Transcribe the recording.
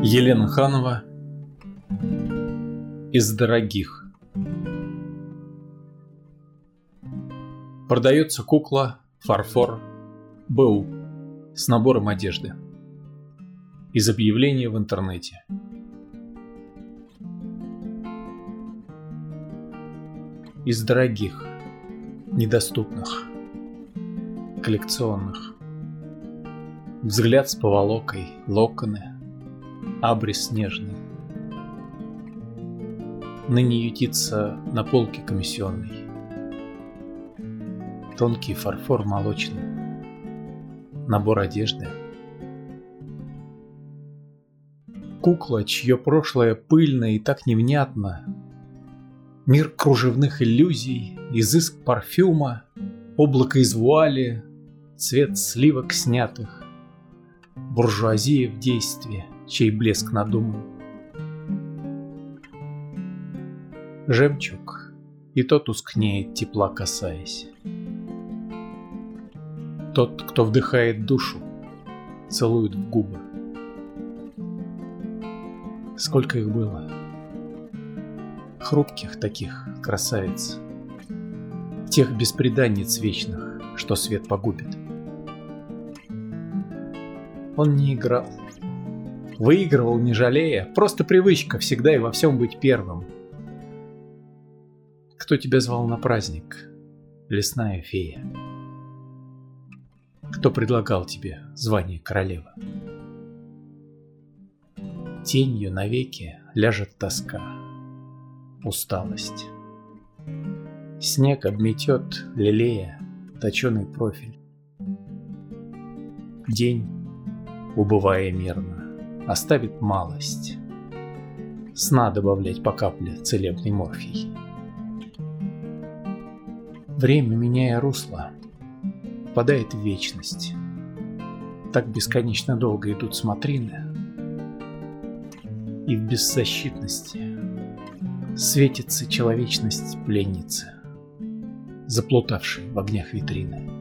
Елена Ханова Из дорогих Продается кукла, фарфор, БУ с набором одежды. Из объявления в интернете. Из дорогих, недоступных, коллекционных. Взгляд с поволокой, локоны, абрис нежный. Ныне ютится на полке комиссионной. Тонкий фарфор молочный. Набор одежды. Кукла, чье прошлое пыльно и так невнятно. Мир кружевных иллюзий, изыск парфюма, облако из вуали, цвет сливок снятых. Буржуазия в действии — чей блеск надуман. Жемчуг, и тот тускнеет, тепла касаясь. Тот, кто вдыхает душу, целует в губы. Сколько их было? Хрупких таких красавиц. Тех беспреданниц вечных, что свет погубит. Он не играл. Выигрывал, не жалея. Просто привычка всегда и во всем быть первым. Кто тебя звал на праздник? Лесная фея. Кто предлагал тебе звание королевы? Тенью навеки ляжет тоска, усталость. Снег обметет, лелея, точеный профиль. День, убывая мирно, оставит малость. Сна добавлять по капле целебный морфий. Время, меняя русло, впадает в вечность. Так бесконечно долго идут смотрины, и в беззащитности светится человечность пленницы, заплутавшей в огнях витрины.